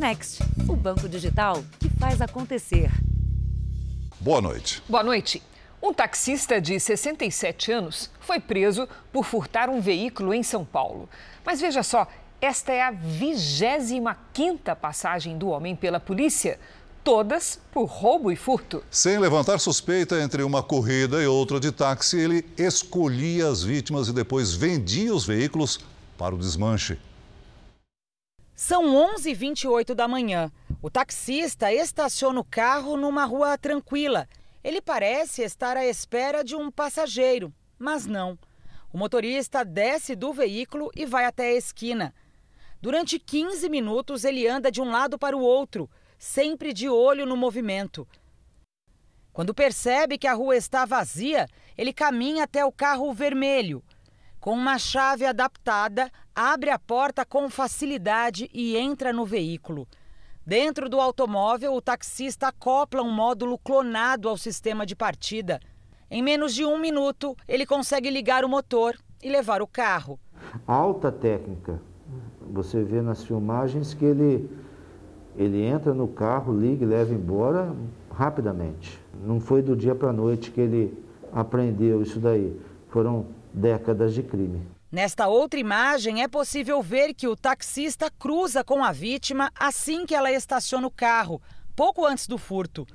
Next, o banco digital que faz acontecer. Boa noite. Boa noite. Um taxista de 67 anos foi preso por furtar um veículo em São Paulo. Mas veja só, esta é a 25 quinta passagem do homem pela polícia, todas por roubo e furto. Sem levantar suspeita entre uma corrida e outra de táxi, ele escolhia as vítimas e depois vendia os veículos para o desmanche. São 11h28 da manhã. O taxista estaciona o carro numa rua tranquila ele parece estar à espera de um passageiro, mas não. O motorista desce do veículo e vai até a esquina. Durante 15 minutos, ele anda de um lado para o outro, sempre de olho no movimento. Quando percebe que a rua está vazia, ele caminha até o carro vermelho. Com uma chave adaptada, abre a porta com facilidade e entra no veículo. Dentro do automóvel, o taxista acopla um módulo clonado ao sistema de partida. Em menos de um minuto, ele consegue ligar o motor e levar o carro. Alta técnica. Você vê nas filmagens que ele, ele entra no carro, liga e leva embora rapidamente. Não foi do dia para a noite que ele aprendeu isso daí. Foram décadas de crime. Nesta outra imagem, é possível ver que o taxista cruza com a vítima assim que ela estaciona o carro, pouco antes do furto.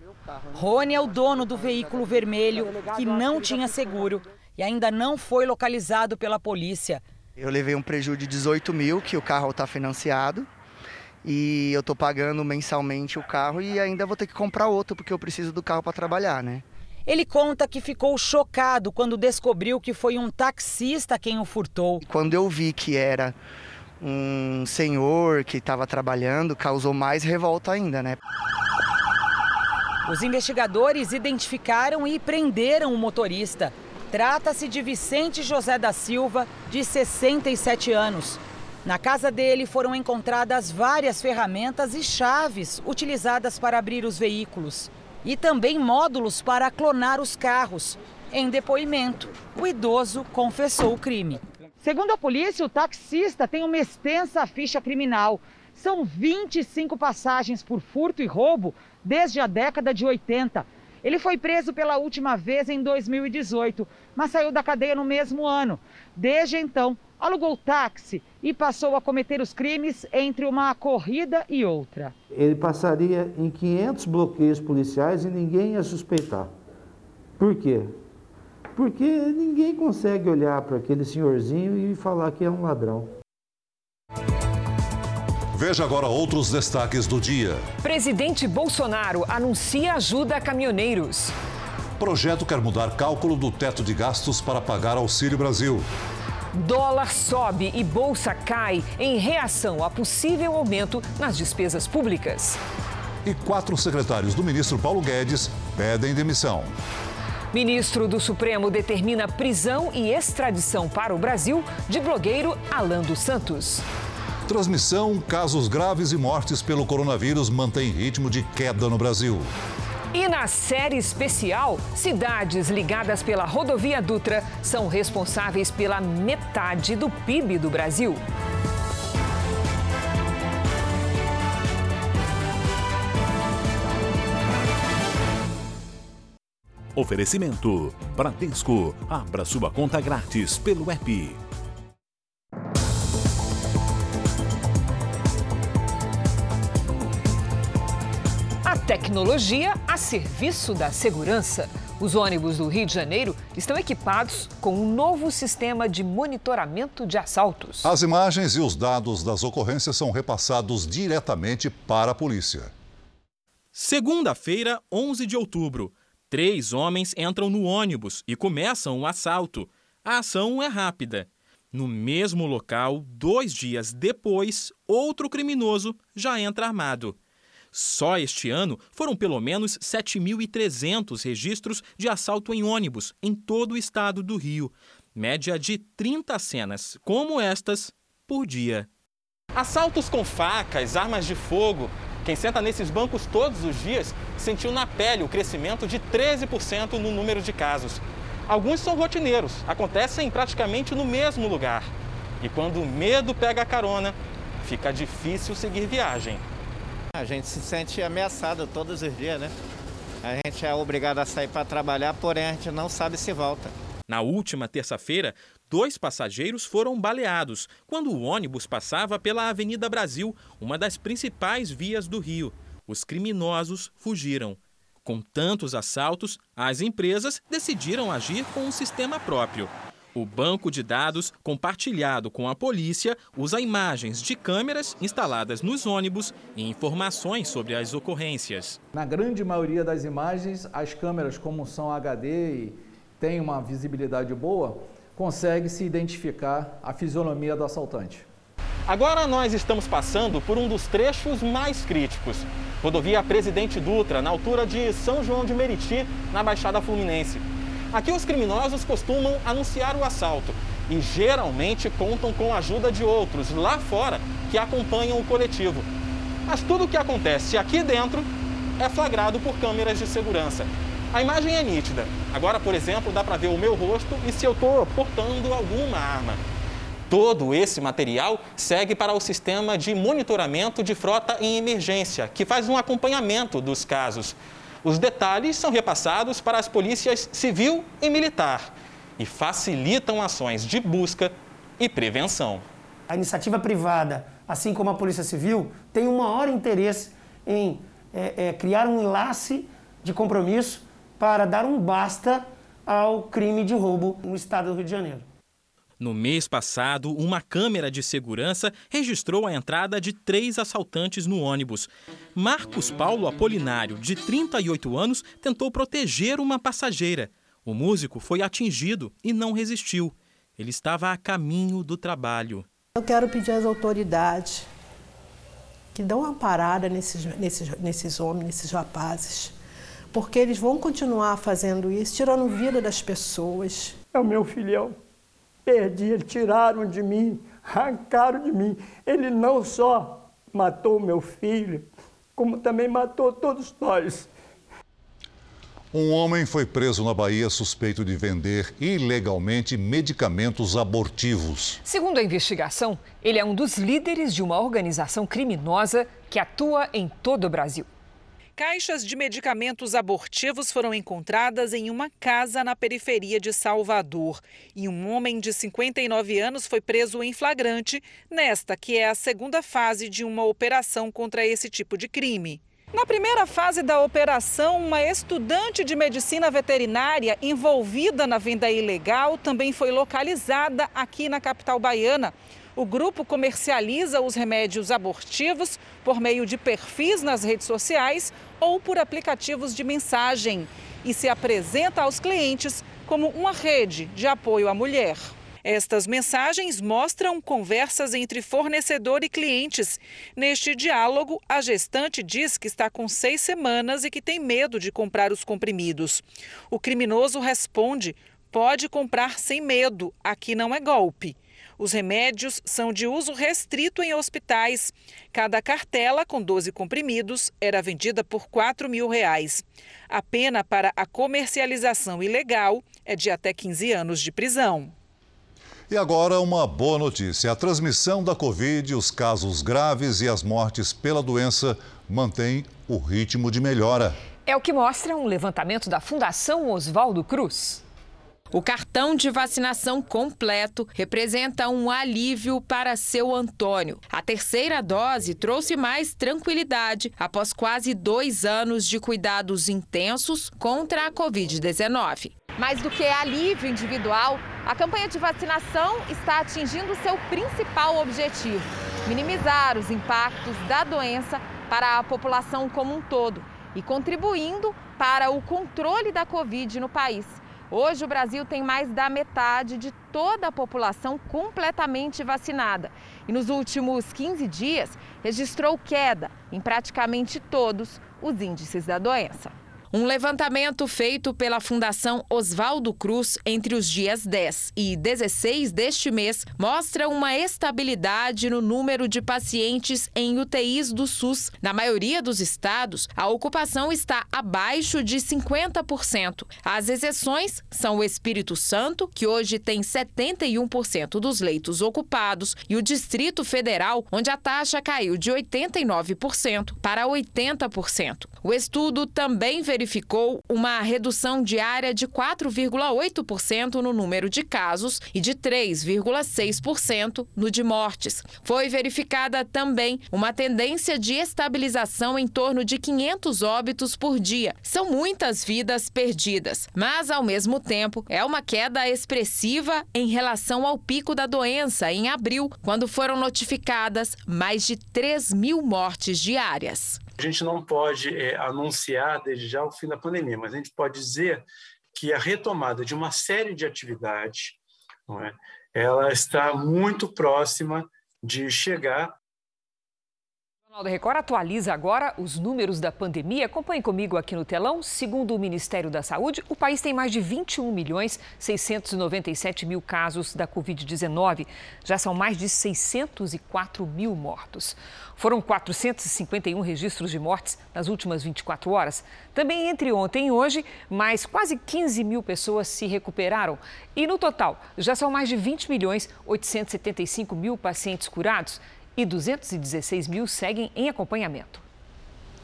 Rony é o dono do veículo vermelho, que não tinha seguro e ainda não foi localizado pela polícia. Eu levei um prejuízo de 18 mil, que o carro está financiado. E eu estou pagando mensalmente o carro e ainda vou ter que comprar outro, porque eu preciso do carro para trabalhar, né? Ele conta que ficou chocado quando descobriu que foi um taxista quem o furtou. Quando eu vi que era um senhor que estava trabalhando, causou mais revolta ainda, né? Os investigadores identificaram e prenderam o motorista. Trata-se de Vicente José da Silva, de 67 anos. Na casa dele foram encontradas várias ferramentas e chaves utilizadas para abrir os veículos e também módulos para clonar os carros. Em depoimento, o idoso confessou o crime. Segundo a polícia, o taxista tem uma extensa ficha criminal. São 25 passagens por furto e roubo desde a década de 80. Ele foi preso pela última vez em 2018, mas saiu da cadeia no mesmo ano. Desde então, alugou táxi e passou a cometer os crimes entre uma corrida e outra. Ele passaria em 500 bloqueios policiais e ninguém ia suspeitar. Por quê? Porque ninguém consegue olhar para aquele senhorzinho e falar que é um ladrão. Veja agora outros destaques do dia. Presidente Bolsonaro anuncia ajuda a caminhoneiros. Projeto quer mudar cálculo do teto de gastos para pagar Auxílio Brasil. Dólar sobe e bolsa cai em reação a possível aumento nas despesas públicas. E quatro secretários do ministro Paulo Guedes pedem demissão. Ministro do Supremo determina prisão e extradição para o Brasil de blogueiro Alan dos Santos. Transmissão, casos graves e mortes pelo coronavírus mantém ritmo de queda no Brasil. E na série especial, cidades ligadas pela rodovia Dutra são responsáveis pela metade do PIB do Brasil. Oferecimento: Bradesco. Abra sua conta grátis pelo app. Tecnologia a serviço da segurança. Os ônibus do Rio de Janeiro estão equipados com um novo sistema de monitoramento de assaltos. As imagens e os dados das ocorrências são repassados diretamente para a polícia. Segunda-feira, 11 de outubro. Três homens entram no ônibus e começam um assalto. A ação é rápida. No mesmo local, dois dias depois, outro criminoso já entra armado. Só este ano foram pelo menos 7.300 registros de assalto em ônibus em todo o estado do Rio. Média de 30 cenas, como estas, por dia. Assaltos com facas, armas de fogo. Quem senta nesses bancos todos os dias sentiu na pele o crescimento de 13% no número de casos. Alguns são rotineiros, acontecem praticamente no mesmo lugar. E quando o medo pega a carona, fica difícil seguir viagem. A gente se sente ameaçado todos os dias, né? A gente é obrigado a sair para trabalhar, porém a gente não sabe se volta. Na última terça-feira, dois passageiros foram baleados quando o ônibus passava pela Avenida Brasil, uma das principais vias do Rio. Os criminosos fugiram. Com tantos assaltos, as empresas decidiram agir com um sistema próprio. O banco de dados, compartilhado com a polícia, usa imagens de câmeras instaladas nos ônibus e informações sobre as ocorrências. Na grande maioria das imagens, as câmeras, como são HD e têm uma visibilidade boa, consegue se identificar a fisionomia do assaltante. Agora nós estamos passando por um dos trechos mais críticos. Rodovia Presidente Dutra, na altura de São João de Meriti, na Baixada Fluminense. Aqui os criminosos costumam anunciar o assalto e geralmente contam com a ajuda de outros lá fora que acompanham o coletivo. Mas tudo o que acontece aqui dentro é flagrado por câmeras de segurança. A imagem é nítida. Agora, por exemplo, dá para ver o meu rosto e se eu estou portando alguma arma. Todo esse material segue para o sistema de monitoramento de frota em emergência, que faz um acompanhamento dos casos. Os detalhes são repassados para as polícias civil e militar e facilitam ações de busca e prevenção. A iniciativa privada, assim como a Polícia Civil, tem um maior interesse em é, é, criar um enlace de compromisso para dar um basta ao crime de roubo no estado do Rio de Janeiro. No mês passado, uma câmera de segurança registrou a entrada de três assaltantes no ônibus. Marcos Paulo Apolinário, de 38 anos, tentou proteger uma passageira. O músico foi atingido e não resistiu. Ele estava a caminho do trabalho. Eu quero pedir às autoridades que dão uma parada nesses, nesses, nesses homens, nesses rapazes, porque eles vão continuar fazendo isso, tirando vida das pessoas. É o meu filhão perdi, tiraram de mim, arrancaram de mim. Ele não só matou meu filho, como também matou todos nós. Um homem foi preso na Bahia suspeito de vender ilegalmente medicamentos abortivos. Segundo a investigação, ele é um dos líderes de uma organização criminosa que atua em todo o Brasil. Caixas de medicamentos abortivos foram encontradas em uma casa na periferia de Salvador. E um homem de 59 anos foi preso em flagrante nesta, que é a segunda fase de uma operação contra esse tipo de crime. Na primeira fase da operação, uma estudante de medicina veterinária envolvida na venda ilegal também foi localizada aqui na capital baiana. O grupo comercializa os remédios abortivos por meio de perfis nas redes sociais ou por aplicativos de mensagem e se apresenta aos clientes como uma rede de apoio à mulher. Estas mensagens mostram conversas entre fornecedor e clientes. Neste diálogo, a gestante diz que está com seis semanas e que tem medo de comprar os comprimidos. O criminoso responde: pode comprar sem medo, aqui não é golpe. Os remédios são de uso restrito em hospitais. Cada cartela com 12 comprimidos era vendida por 4 mil reais. A pena para a comercialização ilegal é de até 15 anos de prisão. E agora uma boa notícia. A transmissão da Covid, os casos graves e as mortes pela doença mantêm o ritmo de melhora. É o que mostra um levantamento da Fundação Oswaldo Cruz. O cartão de vacinação completo representa um alívio para seu Antônio. A terceira dose trouxe mais tranquilidade após quase dois anos de cuidados intensos contra a Covid-19. Mais do que alívio individual, a campanha de vacinação está atingindo seu principal objetivo: minimizar os impactos da doença para a população como um todo e contribuindo para o controle da Covid no país. Hoje, o Brasil tem mais da metade de toda a população completamente vacinada. E nos últimos 15 dias, registrou queda em praticamente todos os índices da doença. Um levantamento feito pela Fundação Oswaldo Cruz entre os dias 10 e 16 deste mês mostra uma estabilidade no número de pacientes em UTIs do SUS. Na maioria dos estados, a ocupação está abaixo de 50%. As exceções são o Espírito Santo, que hoje tem 71% dos leitos ocupados, e o Distrito Federal, onde a taxa caiu de 89% para 80%. O estudo também verificou uma redução diária de 4,8% no número de casos e de 3,6% no de mortes. Foi verificada também uma tendência de estabilização em torno de 500 óbitos por dia. São muitas vidas perdidas, mas ao mesmo tempo é uma queda expressiva em relação ao pico da doença em abril, quando foram notificadas mais de 3 mil mortes diárias. A gente não pode é, anunciar desde já o fim da pandemia, mas a gente pode dizer que a retomada de uma série de atividades, é, ela está muito próxima de chegar Jornal da Record atualiza agora os números da pandemia. Acompanhe comigo aqui no telão. Segundo o Ministério da Saúde, o país tem mais de 21 milhões 697 mil casos da Covid-19. Já são mais de 604 mil mortos. Foram 451 registros de mortes nas últimas 24 horas. Também entre ontem e hoje, mais quase 15 mil pessoas se recuperaram. E no total, já são mais de 20 milhões 875 mil pacientes curados e 216 mil seguem em acompanhamento.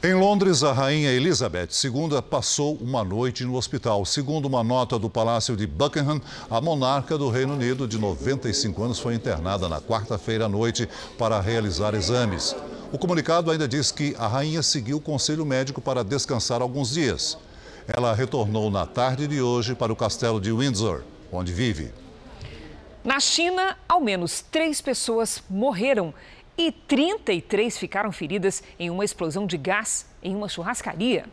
Em Londres, a rainha Elizabeth II passou uma noite no hospital. Segundo uma nota do Palácio de Buckingham, a monarca do Reino Unido, de 95 anos, foi internada na quarta-feira à noite para realizar exames. O comunicado ainda diz que a rainha seguiu o conselho médico para descansar alguns dias. Ela retornou na tarde de hoje para o castelo de Windsor, onde vive. Na China, ao menos três pessoas morreram e 33 ficaram feridas em uma explosão de gás em uma churrascaria.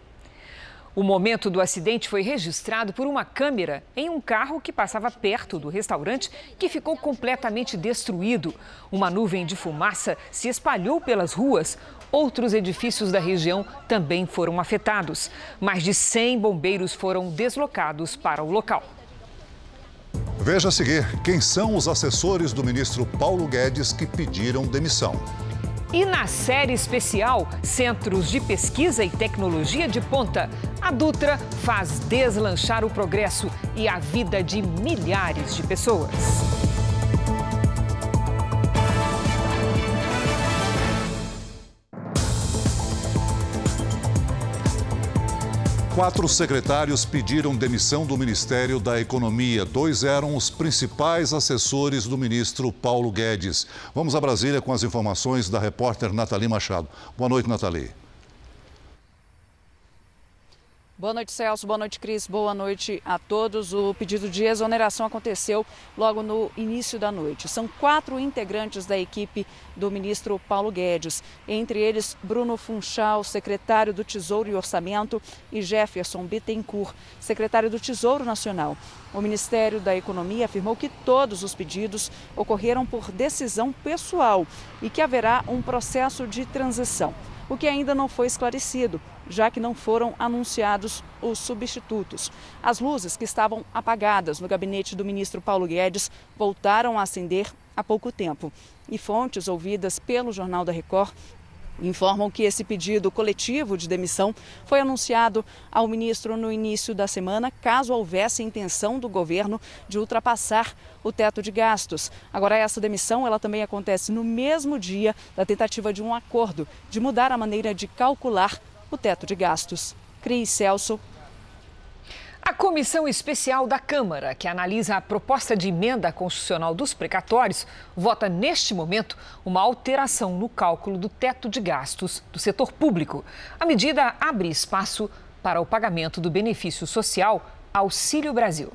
O momento do acidente foi registrado por uma câmera em um carro que passava perto do restaurante, que ficou completamente destruído. Uma nuvem de fumaça se espalhou pelas ruas. Outros edifícios da região também foram afetados. Mais de 100 bombeiros foram deslocados para o local. Veja a seguir quem são os assessores do ministro Paulo Guedes que pediram demissão. E na série especial Centros de Pesquisa e Tecnologia de Ponta, a Dutra faz deslanchar o progresso e a vida de milhares de pessoas. Quatro secretários pediram demissão do Ministério da Economia. Dois eram os principais assessores do ministro Paulo Guedes. Vamos a Brasília com as informações da repórter Nathalie Machado. Boa noite, Nathalie. Boa noite, Celso. Boa noite, Cris. Boa noite a todos. O pedido de exoneração aconteceu logo no início da noite. São quatro integrantes da equipe do ministro Paulo Guedes, entre eles Bruno Funchal, secretário do Tesouro e Orçamento, e Jefferson Bittencourt, secretário do Tesouro Nacional. O Ministério da Economia afirmou que todos os pedidos ocorreram por decisão pessoal e que haverá um processo de transição o que ainda não foi esclarecido, já que não foram anunciados os substitutos. As luzes que estavam apagadas no gabinete do ministro Paulo Guedes voltaram a acender há pouco tempo. E fontes ouvidas pelo Jornal da Record informam que esse pedido coletivo de demissão foi anunciado ao ministro no início da semana, caso houvesse intenção do governo de ultrapassar o teto de gastos. Agora essa demissão, ela também acontece no mesmo dia da tentativa de um acordo de mudar a maneira de calcular o teto de gastos. Cris Celso, a Comissão Especial da Câmara, que analisa a proposta de emenda constitucional dos precatórios, vota neste momento uma alteração no cálculo do teto de gastos do setor público. A medida abre espaço para o pagamento do benefício social Auxílio Brasil.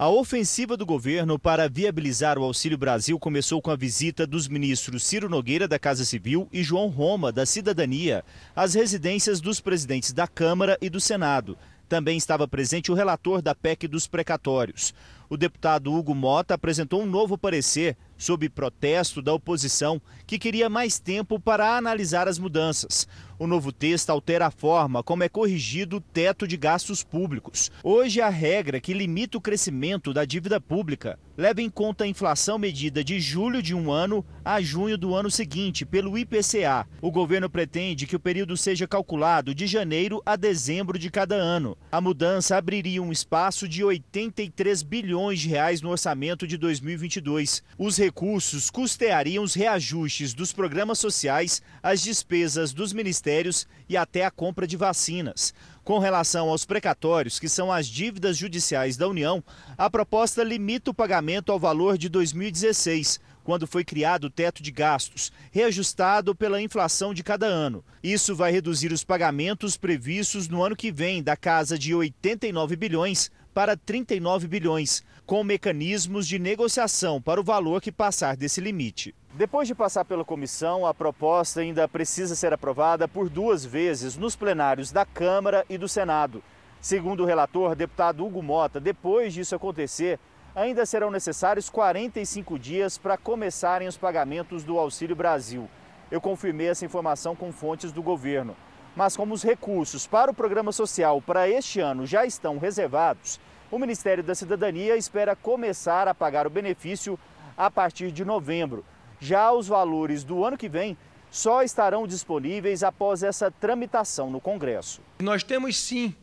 A ofensiva do governo para viabilizar o Auxílio Brasil começou com a visita dos ministros Ciro Nogueira, da Casa Civil, e João Roma, da Cidadania, às residências dos presidentes da Câmara e do Senado. Também estava presente o relator da PEC dos precatórios. O deputado Hugo Mota apresentou um novo parecer sob protesto da oposição, que queria mais tempo para analisar as mudanças. O novo texto altera a forma como é corrigido o teto de gastos públicos. Hoje, a regra que limita o crescimento da dívida pública leva em conta a inflação medida de julho de um ano a junho do ano seguinte pelo IPCA. O governo pretende que o período seja calculado de janeiro a dezembro de cada ano. A mudança abriria um espaço de 83 bilhões de reais no orçamento de 2022. Os recursos custeariam os reajustes dos programas sociais, as despesas dos ministérios e até a compra de vacinas. Com relação aos precatórios, que são as dívidas judiciais da União, a proposta limita o pagamento ao valor de 2016, quando foi criado o teto de gastos, reajustado pela inflação de cada ano. Isso vai reduzir os pagamentos previstos no ano que vem da casa de 89 bilhões para 39 bilhões, com mecanismos de negociação para o valor que passar desse limite. Depois de passar pela comissão, a proposta ainda precisa ser aprovada por duas vezes nos plenários da Câmara e do Senado. Segundo o relator, deputado Hugo Mota, depois disso acontecer, ainda serão necessários 45 dias para começarem os pagamentos do Auxílio Brasil. Eu confirmei essa informação com fontes do governo. Mas como os recursos para o programa social para este ano já estão reservados, o Ministério da Cidadania espera começar a pagar o benefício a partir de novembro. Já os valores do ano que vem só estarão disponíveis após essa tramitação no Congresso. Nós temos sim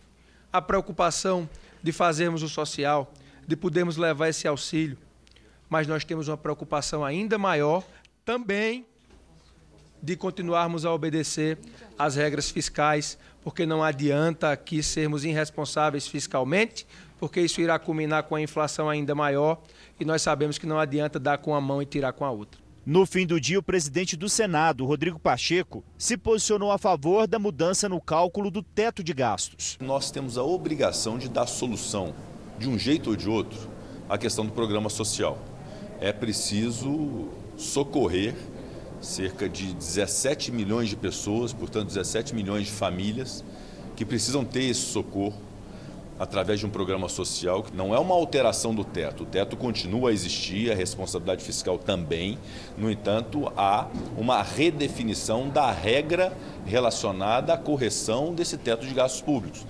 a preocupação de fazermos o social, de podermos levar esse auxílio, mas nós temos uma preocupação ainda maior também de continuarmos a obedecer às regras fiscais, porque não adianta aqui sermos irresponsáveis fiscalmente, porque isso irá culminar com a inflação ainda maior e nós sabemos que não adianta dar com a mão e tirar com a outra. No fim do dia, o presidente do Senado, Rodrigo Pacheco, se posicionou a favor da mudança no cálculo do teto de gastos. Nós temos a obrigação de dar solução, de um jeito ou de outro, à questão do programa social. É preciso socorrer cerca de 17 milhões de pessoas, portanto 17 milhões de famílias que precisam ter esse socorro através de um programa social que não é uma alteração do teto. O teto continua a existir, a responsabilidade fiscal também. No entanto, há uma redefinição da regra relacionada à correção desse teto de gastos públicos.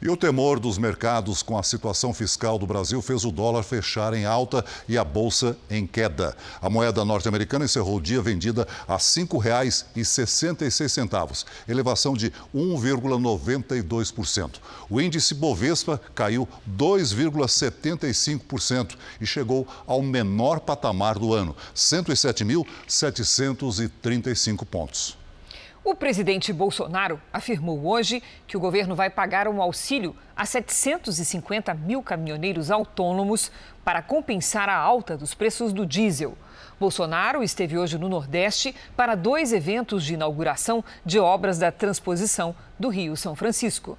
E o temor dos mercados com a situação fiscal do Brasil fez o dólar fechar em alta e a bolsa em queda. A moeda norte-americana encerrou o dia vendida a R$ 5,66, elevação de 1,92%. O índice Bovespa caiu 2,75% e chegou ao menor patamar do ano, 107.735 pontos. O presidente Bolsonaro afirmou hoje que o governo vai pagar um auxílio a 750 mil caminhoneiros autônomos para compensar a alta dos preços do diesel. Bolsonaro esteve hoje no Nordeste para dois eventos de inauguração de obras da transposição do Rio São Francisco.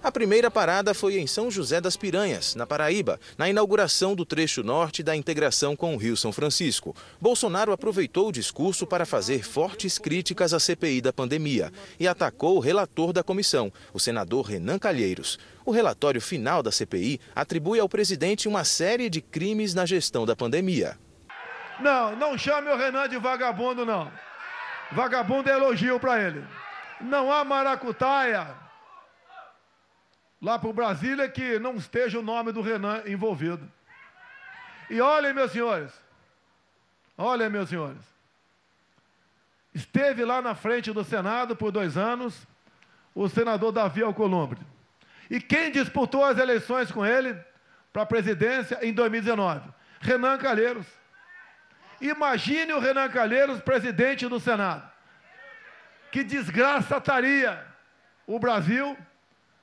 A primeira parada foi em São José das Piranhas, na Paraíba, na inauguração do trecho norte da integração com o Rio São Francisco. Bolsonaro aproveitou o discurso para fazer fortes críticas à CPI da pandemia e atacou o relator da comissão, o senador Renan Calheiros. O relatório final da CPI atribui ao presidente uma série de crimes na gestão da pandemia. Não, não chame o Renan de vagabundo, não. Vagabundo é elogio para ele. Não há maracutaia lá para o Brasília que não esteja o nome do Renan envolvido. E olhem, meus senhores, olhem, meus senhores, esteve lá na frente do Senado por dois anos o senador Davi Alcolumbre. E quem disputou as eleições com ele para a presidência em 2019? Renan Calheiros. Imagine o Renan Calheiros presidente do Senado. Que desgraça estaria o Brasil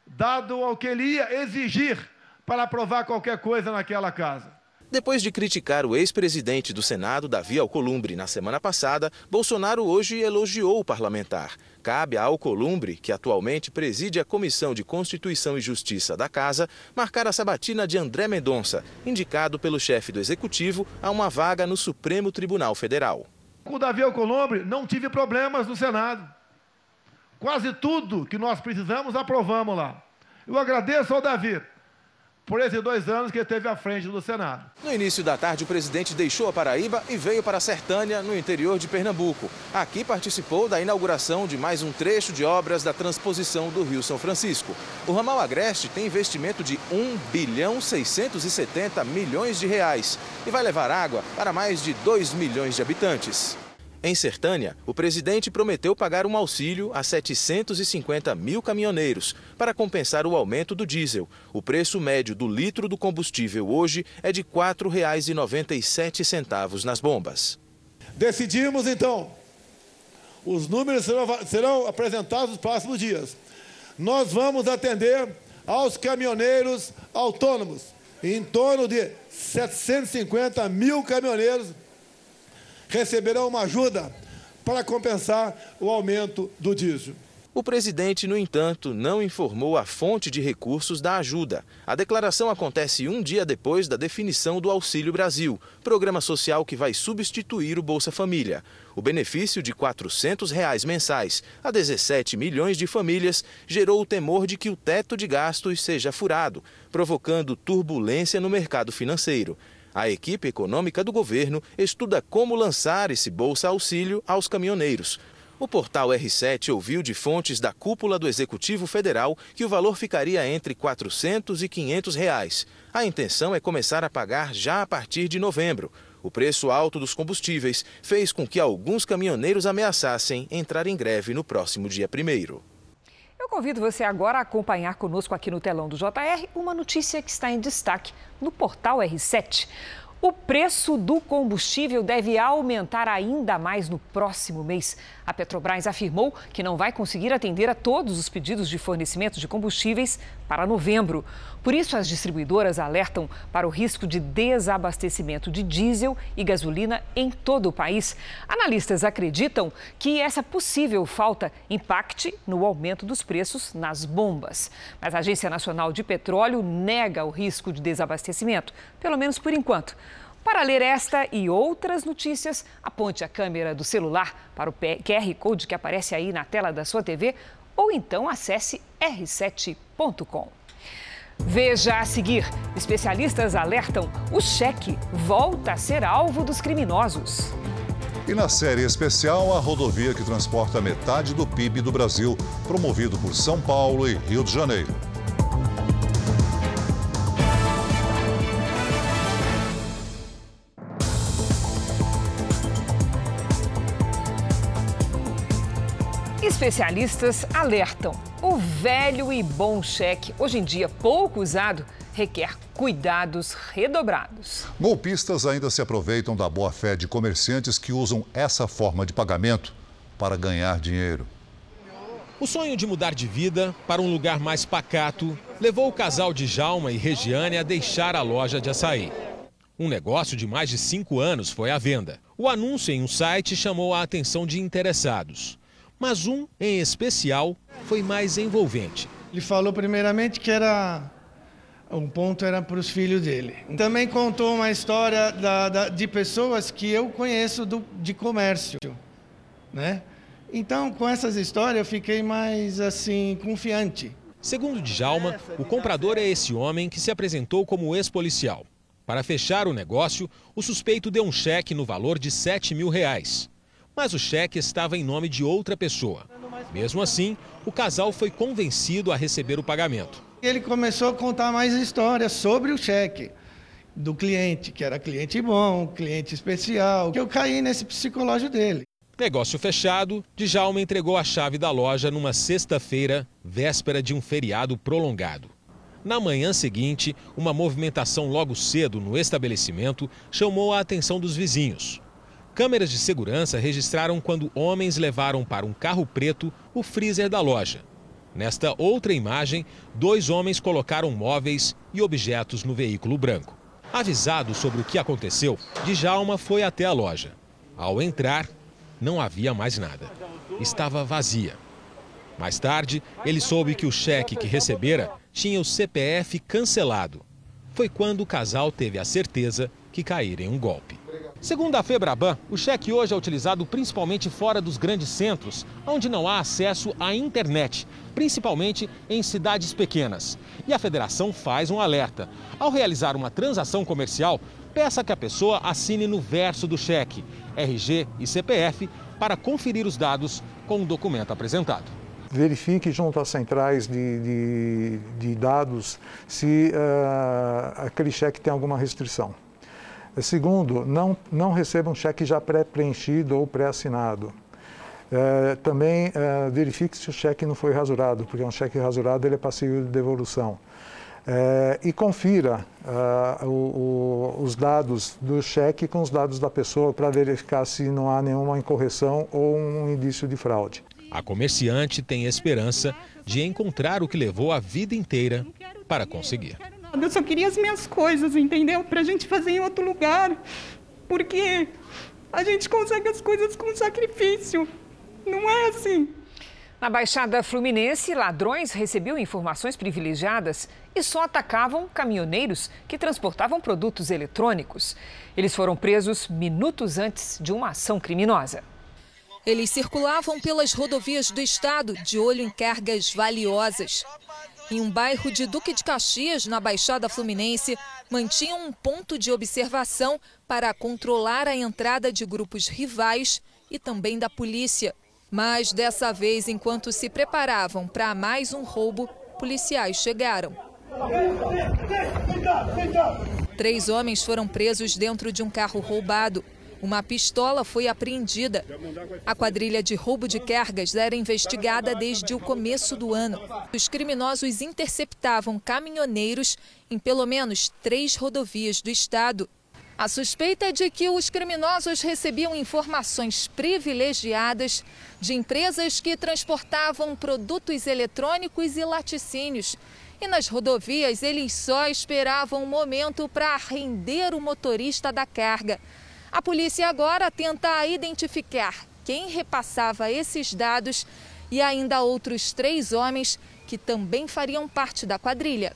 dado ao que ele ia exigir para aprovar qualquer coisa naquela casa. Depois de criticar o ex-presidente do Senado, Davi Alcolumbre, na semana passada, Bolsonaro hoje elogiou o parlamentar. Cabe a Alcolumbre, que atualmente preside a Comissão de Constituição e Justiça da Casa, marcar a sabatina de André Mendonça, indicado pelo chefe do Executivo a uma vaga no Supremo Tribunal Federal. Com o Davi Alcolumbre, não tive problemas no Senado. Quase tudo que nós precisamos aprovamos lá. Eu agradeço ao Davi por esses dois anos que ele esteve à frente do Senado. No início da tarde, o presidente deixou a Paraíba e veio para a Sertânia, no interior de Pernambuco. Aqui participou da inauguração de mais um trecho de obras da transposição do Rio São Francisco. O ramal Agreste tem investimento de 1 bilhão 670 milhões de reais e vai levar água para mais de 2 milhões de habitantes. Em Sertânia, o presidente prometeu pagar um auxílio a 750 mil caminhoneiros para compensar o aumento do diesel. O preço médio do litro do combustível hoje é de R$ 4,97 nas bombas. Decidimos então, os números serão, serão apresentados nos próximos dias. Nós vamos atender aos caminhoneiros autônomos, em torno de 750 mil caminhoneiros receberão uma ajuda para compensar o aumento do diesel. O presidente, no entanto, não informou a fonte de recursos da ajuda. A declaração acontece um dia depois da definição do Auxílio Brasil, programa social que vai substituir o Bolsa Família. O benefício de 400 reais mensais a 17 milhões de famílias gerou o temor de que o teto de gastos seja furado, provocando turbulência no mercado financeiro. A equipe econômica do governo estuda como lançar esse Bolsa Auxílio aos caminhoneiros. O portal R7 ouviu de fontes da cúpula do Executivo Federal que o valor ficaria entre R$ 400 e 500 reais. A intenção é começar a pagar já a partir de novembro. O preço alto dos combustíveis fez com que alguns caminhoneiros ameaçassem entrar em greve no próximo dia 1 eu convido você agora a acompanhar conosco aqui no telão do JR uma notícia que está em destaque no portal R7. O preço do combustível deve aumentar ainda mais no próximo mês. A Petrobras afirmou que não vai conseguir atender a todos os pedidos de fornecimento de combustíveis para novembro. Por isso, as distribuidoras alertam para o risco de desabastecimento de diesel e gasolina em todo o país. Analistas acreditam que essa possível falta impacte no aumento dos preços nas bombas. Mas a Agência Nacional de Petróleo nega o risco de desabastecimento, pelo menos por enquanto. Para ler esta e outras notícias, aponte a câmera do celular para o QR Code que aparece aí na tela da sua TV ou então acesse r7.com. Veja a seguir: especialistas alertam: o cheque volta a ser alvo dos criminosos. E na série especial, a rodovia que transporta metade do PIB do Brasil, promovido por São Paulo e Rio de Janeiro. Especialistas alertam: o velho e bom cheque, hoje em dia pouco usado, requer cuidados redobrados. Golpistas ainda se aproveitam da boa-fé de comerciantes que usam essa forma de pagamento para ganhar dinheiro. O sonho de mudar de vida para um lugar mais pacato levou o casal de Jalma e Regiane a deixar a loja de açaí. Um negócio de mais de cinco anos foi à venda. O anúncio em um site chamou a atenção de interessados mas um em especial foi mais envolvente. Ele falou primeiramente que era um ponto era para os filhos dele. Também contou uma história da, da, de pessoas que eu conheço do, de comércio, né? Então, com essas histórias, eu fiquei mais assim confiante. Segundo Djalma, o comprador é esse homem que se apresentou como ex-policial. Para fechar o negócio, o suspeito deu um cheque no valor de 7 mil reais mas o cheque estava em nome de outra pessoa. Mesmo assim, o casal foi convencido a receber o pagamento. Ele começou a contar mais histórias sobre o cheque do cliente, que era cliente bom, cliente especial, que eu caí nesse psicológico dele. Negócio fechado, Djalma entregou a chave da loja numa sexta-feira, véspera de um feriado prolongado. Na manhã seguinte, uma movimentação logo cedo no estabelecimento chamou a atenção dos vizinhos. Câmeras de segurança registraram quando homens levaram para um carro preto o freezer da loja. Nesta outra imagem, dois homens colocaram móveis e objetos no veículo branco. Avisado sobre o que aconteceu, Djalma foi até a loja. Ao entrar, não havia mais nada. Estava vazia. Mais tarde, ele soube que o cheque que recebera tinha o CPF cancelado. Foi quando o casal teve a certeza que caíra em um golpe. Segundo a Febraban, o cheque hoje é utilizado principalmente fora dos grandes centros, onde não há acesso à internet, principalmente em cidades pequenas. E a federação faz um alerta. Ao realizar uma transação comercial, peça que a pessoa assine no verso do cheque, RG e CPF, para conferir os dados com o documento apresentado. Verifique junto às centrais de, de, de dados se uh, aquele cheque tem alguma restrição. Segundo, não, não receba um cheque já pré-preenchido ou pré-assinado. É, também é, verifique se o cheque não foi rasurado, porque um cheque rasurado ele é passível de devolução. É, e confira o, o, os dados do cheque com os dados da pessoa para verificar se não há nenhuma incorreção ou um indício de fraude. A comerciante tem esperança de encontrar o que levou a vida inteira para conseguir. Eu só queria as minhas coisas, entendeu? Pra gente fazer em outro lugar. Porque a gente consegue as coisas com sacrifício. Não é assim. Na Baixada Fluminense, ladrões recebiam informações privilegiadas e só atacavam caminhoneiros que transportavam produtos eletrônicos. Eles foram presos minutos antes de uma ação criminosa. Eles circulavam pelas rodovias do estado de olho em cargas valiosas em um bairro de Duque de Caxias, na Baixada Fluminense, mantinham um ponto de observação para controlar a entrada de grupos rivais e também da polícia. Mas dessa vez, enquanto se preparavam para mais um roubo, policiais chegaram. Três homens foram presos dentro de um carro roubado. Uma pistola foi apreendida. A quadrilha de roubo de cargas era investigada desde o começo do ano. Os criminosos interceptavam caminhoneiros em pelo menos três rodovias do estado. A suspeita é de que os criminosos recebiam informações privilegiadas de empresas que transportavam produtos eletrônicos e laticínios. E nas rodovias eles só esperavam um momento para render o motorista da carga. A polícia agora tenta identificar quem repassava esses dados e ainda outros três homens que também fariam parte da quadrilha.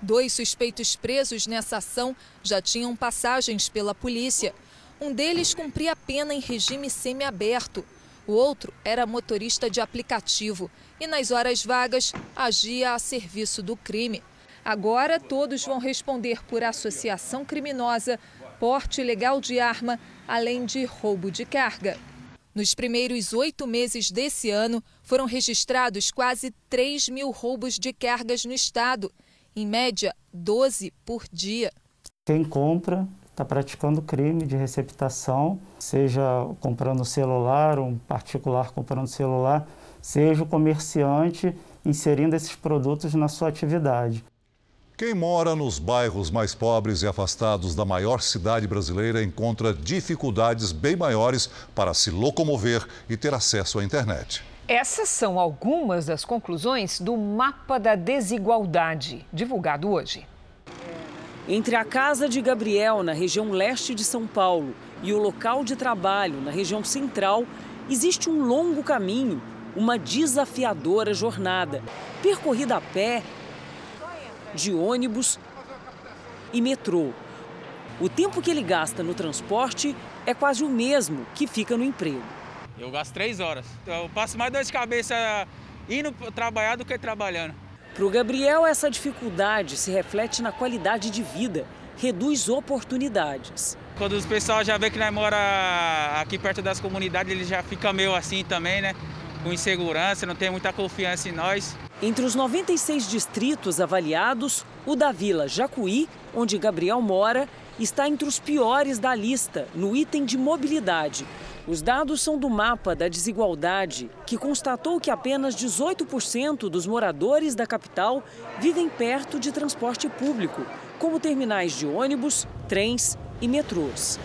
Dois suspeitos presos nessa ação já tinham passagens pela polícia. Um deles cumpria pena em regime semiaberto. O outro era motorista de aplicativo e, nas horas vagas, agia a serviço do crime. Agora, todos vão responder por associação criminosa porte ilegal de arma, além de roubo de carga. Nos primeiros oito meses desse ano, foram registrados quase 3 mil roubos de cargas no estado, em média 12 por dia. Quem compra está praticando crime de receptação, seja comprando celular, um particular comprando celular, seja o comerciante inserindo esses produtos na sua atividade. Quem mora nos bairros mais pobres e afastados da maior cidade brasileira encontra dificuldades bem maiores para se locomover e ter acesso à internet. Essas são algumas das conclusões do Mapa da Desigualdade, divulgado hoje. Entre a casa de Gabriel, na região leste de São Paulo, e o local de trabalho, na região central, existe um longo caminho, uma desafiadora jornada. Percorrida a pé, de ônibus e metrô. O tempo que ele gasta no transporte é quase o mesmo que fica no emprego. Eu gasto três horas. Eu passo mais dor de cabeça indo trabalhar do que trabalhando. Para o Gabriel, essa dificuldade se reflete na qualidade de vida, reduz oportunidades. Quando o pessoal já vê que nós mora aqui perto das comunidades, ele já fica meio assim também, né? Com insegurança, não tem muita confiança em nós. Entre os 96 distritos avaliados, o da Vila Jacuí, onde Gabriel mora, está entre os piores da lista no item de mobilidade. Os dados são do mapa da desigualdade, que constatou que apenas 18% dos moradores da capital vivem perto de transporte público, como terminais de ônibus, trens e metrôs.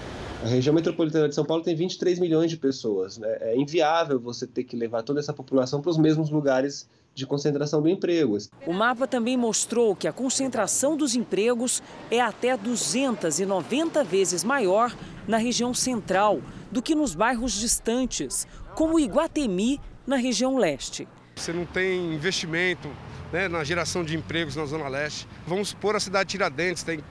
A região metropolitana de São Paulo tem 23 milhões de pessoas. Né? É inviável você ter que levar toda essa população para os mesmos lugares de concentração de empregos. O mapa também mostrou que a concentração dos empregos é até 290 vezes maior na região central do que nos bairros distantes, como Iguatemi, na região leste. Você não tem investimento né, na geração de empregos na Zona Leste. Vamos supor a cidade de Tiradentes, tem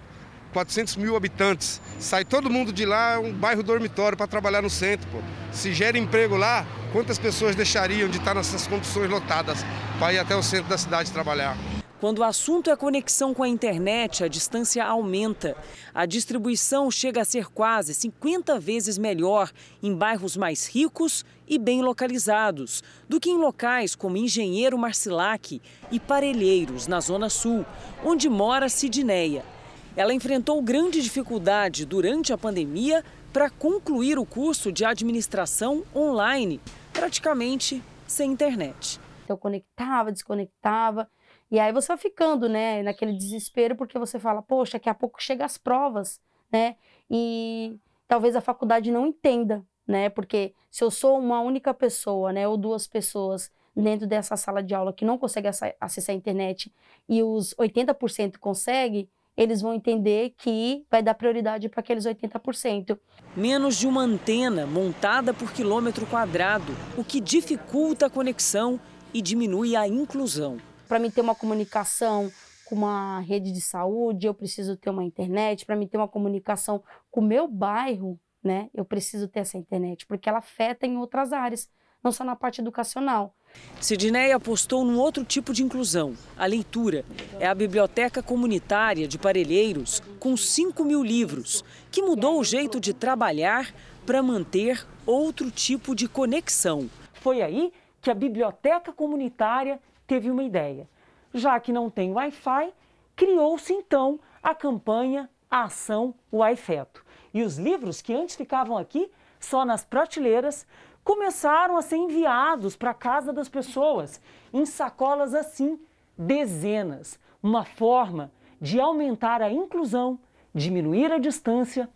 400 mil habitantes. Sai todo mundo de lá, é um bairro dormitório para trabalhar no centro. Pô. Se gera emprego lá, quantas pessoas deixariam de estar nessas condições lotadas para ir até o centro da cidade trabalhar? Quando o assunto é conexão com a internet, a distância aumenta. A distribuição chega a ser quase 50 vezes melhor em bairros mais ricos e bem localizados do que em locais como Engenheiro Marcilac e Parelheiros, na Zona Sul, onde mora Sidneia. Ela enfrentou grande dificuldade durante a pandemia para concluir o curso de administração online, praticamente sem internet. Eu conectava, desconectava. E aí você vai ficando, né, naquele desespero, porque você fala, poxa, daqui a pouco chega as provas, né? E talvez a faculdade não entenda, né? Porque se eu sou uma única pessoa, né, ou duas pessoas dentro dessa sala de aula que não consegue acessar a internet e os 80% conseguem, eles vão entender que vai dar prioridade para aqueles 80%. Menos de uma antena montada por quilômetro quadrado, o que dificulta a conexão e diminui a inclusão. Para mim ter uma comunicação com uma rede de saúde, eu preciso ter uma internet. Para mim ter uma comunicação com o meu bairro, né, eu preciso ter essa internet, porque ela afeta em outras áreas, não só na parte educacional. Sidney apostou num outro tipo de inclusão, a leitura. É a biblioteca comunitária de Parelheiros, com 5 mil livros, que mudou o jeito de trabalhar para manter outro tipo de conexão. Foi aí que a biblioteca comunitária teve uma ideia. Já que não tem Wi-Fi, criou-se então a campanha A Ação Wi-Feto. E os livros que antes ficavam aqui, só nas prateleiras, começaram a ser enviados para a casa das pessoas, em sacolas assim, dezenas. Uma forma de aumentar a inclusão, diminuir a distância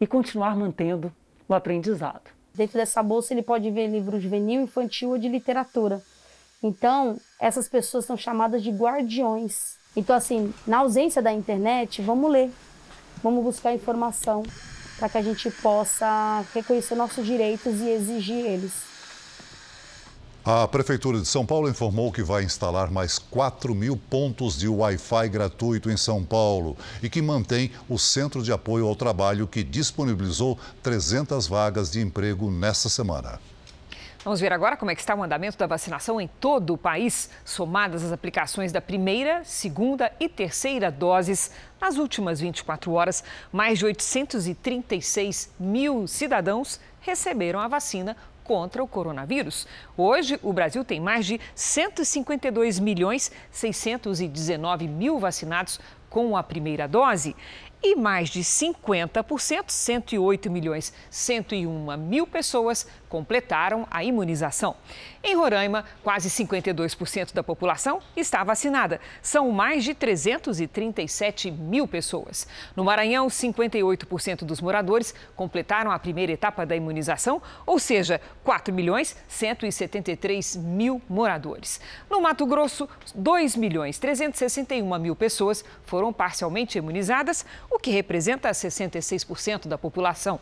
e continuar mantendo o aprendizado. Dentro dessa bolsa ele pode ver livros juvenil, infantil ou de literatura. Então, essas pessoas são chamadas de guardiões. Então, assim, na ausência da internet, vamos ler, vamos buscar informação para que a gente possa reconhecer nossos direitos e exigir eles. A Prefeitura de São Paulo informou que vai instalar mais 4 mil pontos de Wi-Fi gratuito em São Paulo e que mantém o Centro de Apoio ao Trabalho, que disponibilizou 300 vagas de emprego nesta semana. Vamos ver agora como é que está o andamento da vacinação em todo o país, somadas as aplicações da primeira, segunda e terceira doses. Nas últimas 24 horas, mais de 836 mil cidadãos receberam a vacina contra o coronavírus. Hoje, o Brasil tem mais de 152 milhões 619 mil vacinados com a primeira dose e mais de 50%, 108 milhões 101 mil pessoas completaram a imunização. Em Roraima, quase 52% da população está vacinada. São mais de 337 mil pessoas. No Maranhão, 58% dos moradores completaram a primeira etapa da imunização, ou seja, 4 milhões 173 mil moradores. No Mato Grosso, 2 milhões 361 mil pessoas foram parcialmente imunizadas, o que representa 66% da população.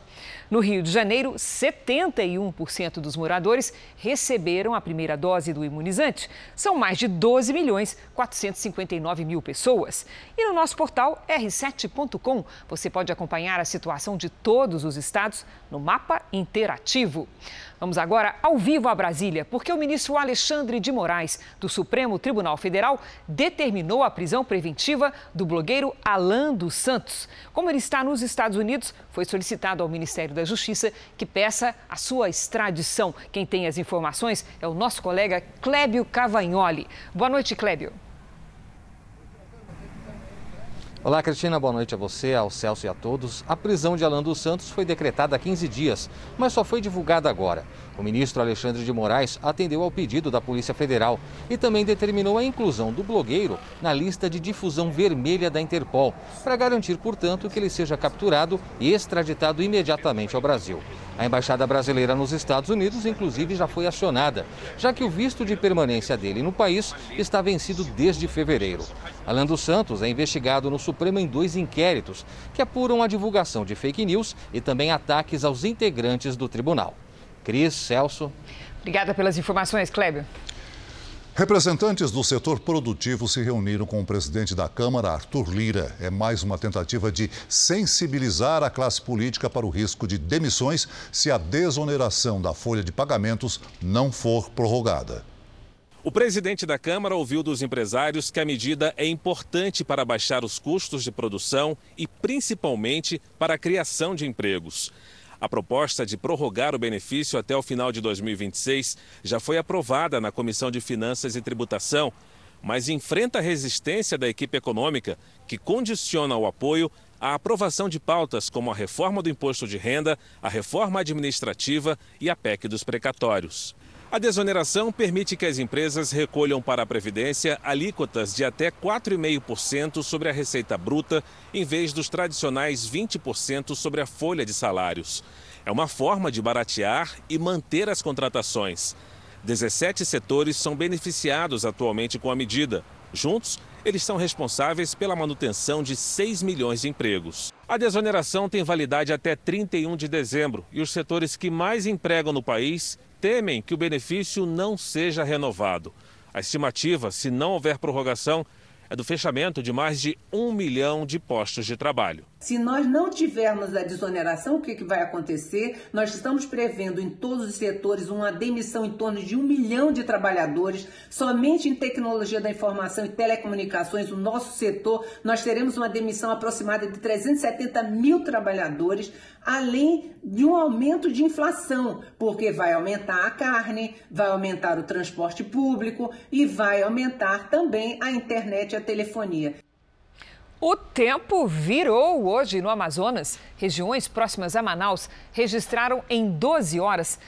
No Rio de Janeiro, 71% dos moradores receberam a primeira dose do imunizante. São mais de 12 milhões 459 mil pessoas. E no nosso portal r7.com você pode acompanhar a situação de todos os estados no mapa interativo. Vamos agora ao vivo a Brasília, porque o ministro Alexandre de Moraes, do Supremo Tribunal Federal, determinou a prisão preventiva do blogueiro Alan dos Santos. Como ele está nos Estados Unidos, foi solicitado ao Ministério da Justiça que peça a sua extradição. Quem tem as informações é o nosso colega Clébio Cavagnoli. Boa noite, Clébio. Olá, Cristina. Boa noite a você, ao Celso e a todos. A prisão de Alan dos Santos foi decretada há 15 dias, mas só foi divulgada agora. O ministro Alexandre de Moraes atendeu ao pedido da Polícia Federal e também determinou a inclusão do blogueiro na lista de difusão vermelha da Interpol, para garantir, portanto, que ele seja capturado e extraditado imediatamente ao Brasil. A embaixada brasileira nos Estados Unidos, inclusive, já foi acionada, já que o visto de permanência dele no país está vencido desde fevereiro. Alan dos Santos é investigado no Supremo em dois inquéritos que apuram a divulgação de fake news e também ataques aos integrantes do tribunal. Cris, Celso. Obrigada pelas informações, Kleber. Representantes do setor produtivo se reuniram com o presidente da Câmara, Arthur Lira. É mais uma tentativa de sensibilizar a classe política para o risco de demissões se a desoneração da folha de pagamentos não for prorrogada. O presidente da Câmara ouviu dos empresários que a medida é importante para baixar os custos de produção e principalmente para a criação de empregos. A proposta de prorrogar o benefício até o final de 2026 já foi aprovada na Comissão de Finanças e Tributação, mas enfrenta a resistência da equipe econômica, que condiciona o apoio à aprovação de pautas como a reforma do imposto de renda, a reforma administrativa e a PEC dos precatórios. A desoneração permite que as empresas recolham para a Previdência alíquotas de até 4,5% sobre a receita bruta, em vez dos tradicionais 20% sobre a folha de salários. É uma forma de baratear e manter as contratações. 17 setores são beneficiados atualmente com a medida. Juntos, eles são responsáveis pela manutenção de 6 milhões de empregos. A desoneração tem validade até 31 de dezembro e os setores que mais empregam no país temem que o benefício não seja renovado. A estimativa, se não houver prorrogação, é do fechamento de mais de um milhão de postos de trabalho. Se nós não tivermos a desoneração, o que, que vai acontecer? Nós estamos prevendo em todos os setores uma demissão em torno de um milhão de trabalhadores. Somente em tecnologia da informação e telecomunicações, o nosso setor, nós teremos uma demissão aproximada de 370 mil trabalhadores, além de um aumento de inflação, porque vai aumentar a carne, vai aumentar o transporte público e vai aumentar também a internet e a telefonia. O tempo virou hoje no Amazonas. Regiões próximas a Manaus registraram em 12 horas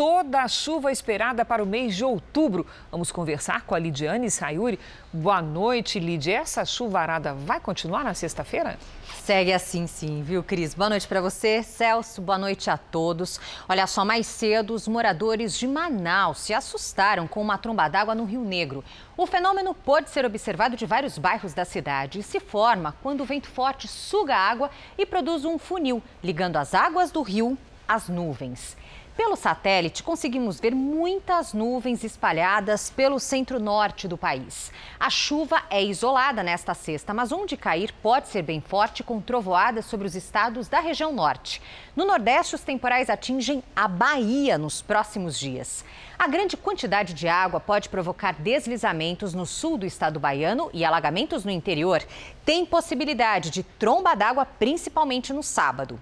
toda a chuva esperada para o mês de outubro. Vamos conversar com a Lidiane Sayuri. Boa noite, Lidia. Essa chuvarada vai continuar na sexta-feira? Segue assim, sim, viu, Cris? Boa noite para você, Celso. Boa noite a todos. Olha só, mais cedo, os moradores de Manaus se assustaram com uma tromba d'água no Rio Negro. O fenômeno pode ser observado de vários bairros da cidade e se forma quando o vento forte suga a água e produz um funil, ligando as águas do rio às nuvens. Pelo satélite, conseguimos ver muitas nuvens espalhadas pelo centro-norte do país. A chuva é isolada nesta sexta, mas onde cair pode ser bem forte, com trovoadas sobre os estados da região norte. No Nordeste, os temporais atingem a Bahia nos próximos dias. A grande quantidade de água pode provocar deslizamentos no sul do estado baiano e alagamentos no interior. Tem possibilidade de tromba d'água, principalmente no sábado.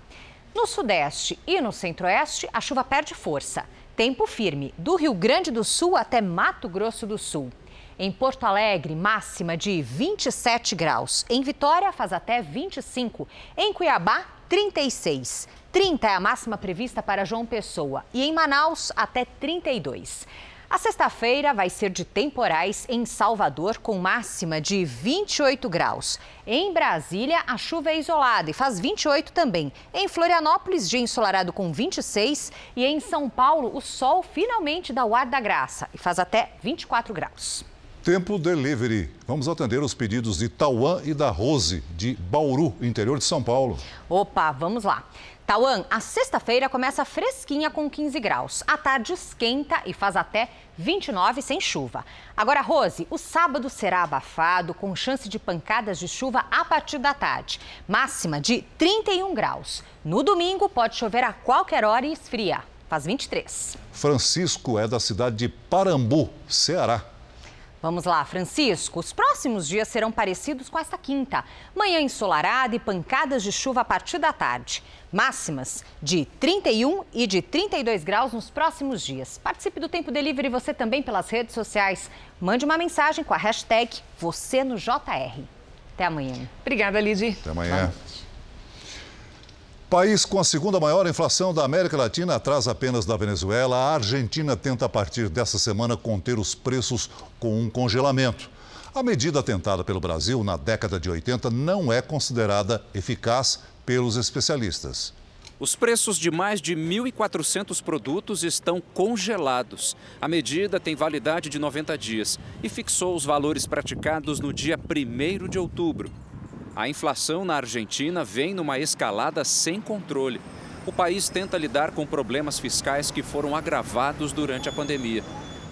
No Sudeste e no Centro-Oeste, a chuva perde força. Tempo firme do Rio Grande do Sul até Mato Grosso do Sul. Em Porto Alegre, máxima de 27 graus. Em Vitória, faz até 25. Em Cuiabá, 36. 30 é a máxima prevista para João Pessoa. E em Manaus, até 32. A sexta-feira vai ser de temporais em Salvador, com máxima de 28 graus. Em Brasília, a chuva é isolada e faz 28 também. Em Florianópolis, dia ensolarado com 26. E em São Paulo, o sol finalmente dá o ar da graça e faz até 24 graus. Tempo Delivery. Vamos atender os pedidos de Tauan e da Rose, de Bauru, interior de São Paulo. Opa, vamos lá. Tauan, a sexta-feira começa fresquinha com 15 graus. A tarde esquenta e faz até 29 sem chuva. Agora, Rose, o sábado será abafado, com chance de pancadas de chuva a partir da tarde. Máxima de 31 graus. No domingo, pode chover a qualquer hora e esfria. Faz 23. Francisco é da cidade de Parambu, Ceará. Vamos lá, Francisco. Os próximos dias serão parecidos com esta quinta. Manhã ensolarada e pancadas de chuva a partir da tarde. Máximas de 31 e de 32 graus nos próximos dias. Participe do Tempo Delivery você também pelas redes sociais. Mande uma mensagem com a hashtag você no JR. Até amanhã. Obrigada, Lidy. Até amanhã. País com a segunda maior inflação da América Latina, atrás apenas da Venezuela, a Argentina tenta a partir dessa semana conter os preços com um congelamento. A medida tentada pelo Brasil na década de 80 não é considerada eficaz pelos especialistas. Os preços de mais de 1.400 produtos estão congelados. A medida tem validade de 90 dias e fixou os valores praticados no dia 1 de outubro. A inflação na Argentina vem numa escalada sem controle. O país tenta lidar com problemas fiscais que foram agravados durante a pandemia.